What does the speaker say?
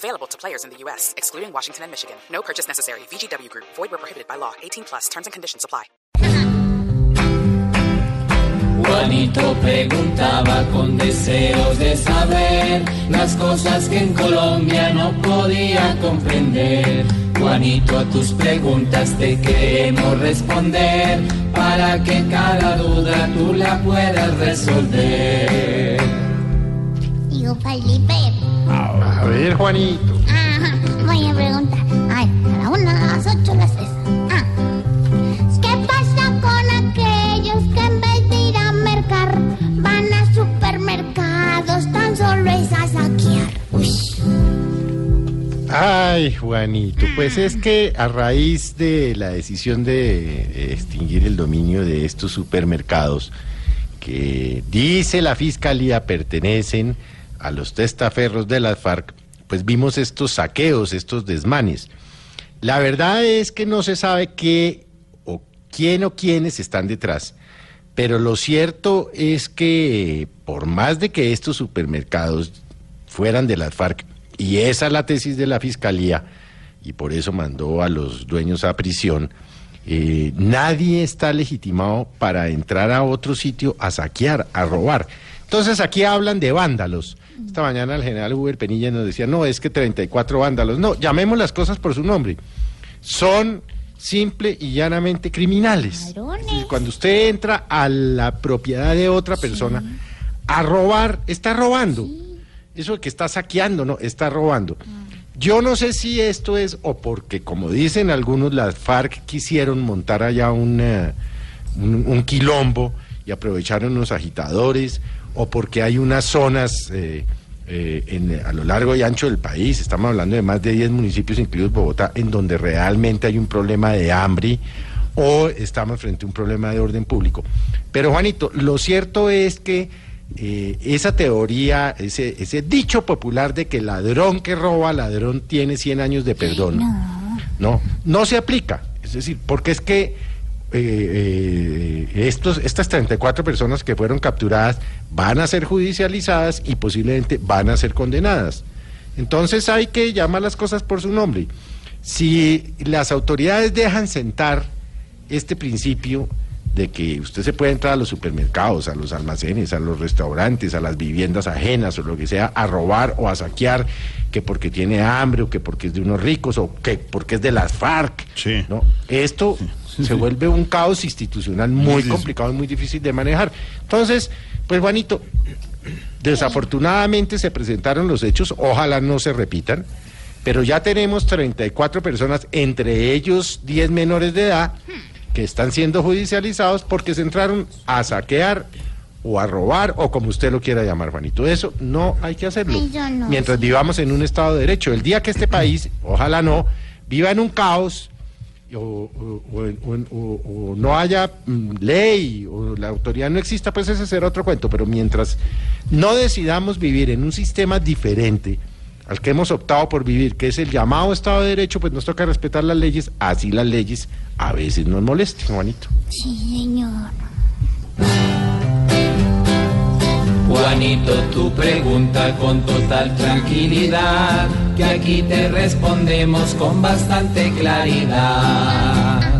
Available to players in the U.S., excluding Washington and Michigan. No purchase necessary. VGW Group. Void where prohibited by law. 18 plus. Terms and conditions apply. Juanito preguntaba con deseos de saber las cosas que en Colombia no podía comprender. Juanito, a tus preguntas te queremos responder para que cada duda tú la puedas resolver. Digo, Felipe. A ver, Juanito. Ajá, voy a preguntar. Ay, a la una, a las ocho, a las tres. Ah. ¿Qué pasa con aquellos que en vez de ir a mercar van a supermercados tan solo es a saquear? Uy. Ay, Juanito, pues es que a raíz de la decisión de extinguir el dominio de estos supermercados, que dice la fiscalía pertenecen a los testaferros de las FARC, pues vimos estos saqueos, estos desmanes. La verdad es que no se sabe qué o quién o quiénes están detrás, pero lo cierto es que por más de que estos supermercados fueran de las FARC, y esa es la tesis de la fiscalía, y por eso mandó a los dueños a prisión, eh, nadie está legitimado para entrar a otro sitio a saquear, a robar. Entonces aquí hablan de vándalos. Esta mañana el general Uber Penilla nos decía, no, es que 34 vándalos. No, llamemos las cosas por su nombre. Son simple y llanamente criminales. Decir, cuando usted entra a la propiedad de otra persona a robar, está robando. Eso de que está saqueando, no, está robando. Yo no sé si esto es o porque, como dicen algunos, las FARC quisieron montar allá un, eh, un, un quilombo y aprovecharon los agitadores, o porque hay unas zonas eh, eh, en- a lo largo y ancho del país, estamos hablando de más de 10 municipios, incluidos Bogotá, en donde realmente hay un problema de hambre o estamos frente a un problema de orden público. Pero Juanito, lo cierto es que eh, esa teoría, ese, ese dicho popular de que ladrón que roba, ladrón tiene 100 años de perdón, no, no se aplica. Es decir, porque es que eh, eh, estos, estas 34 personas que fueron capturadas van a ser judicializadas y posiblemente van a ser condenadas. Entonces hay que llamar las cosas por su nombre. Si las autoridades dejan sentar este principio de que usted se puede entrar a los supermercados, a los almacenes, a los restaurantes, a las viviendas ajenas o lo que sea, a robar o a saquear, que porque tiene hambre o que porque es de unos ricos o que porque es de las FARC. Sí. ¿no? Esto se vuelve un caos institucional muy complicado y muy difícil de manejar. Entonces, pues Juanito, desafortunadamente se presentaron los hechos, ojalá no se repitan, pero ya tenemos 34 personas, entre ellos 10 menores de edad, que están siendo judicializados porque se entraron a saquear o a robar o como usted lo quiera llamar, Juanito. Eso no hay que hacerlo. No Mientras vivamos en un Estado de Derecho. El día que este país, ojalá no, viva en un caos o, o- o- o- o- o no haya mm, ley o la autoridad no exista, pues ese será otro cuento. Pero mientras no decidamos vivir en un sistema diferente al que hemos optado por vivir, que es el llamado Estado de Derecho, pues nos toca respetar las leyes, así las leyes a veces nos molesten, Juanito. Sí, señor. Juanito, tu pregunta con total tranquilidad, que aquí te respondemos con bastante claridad.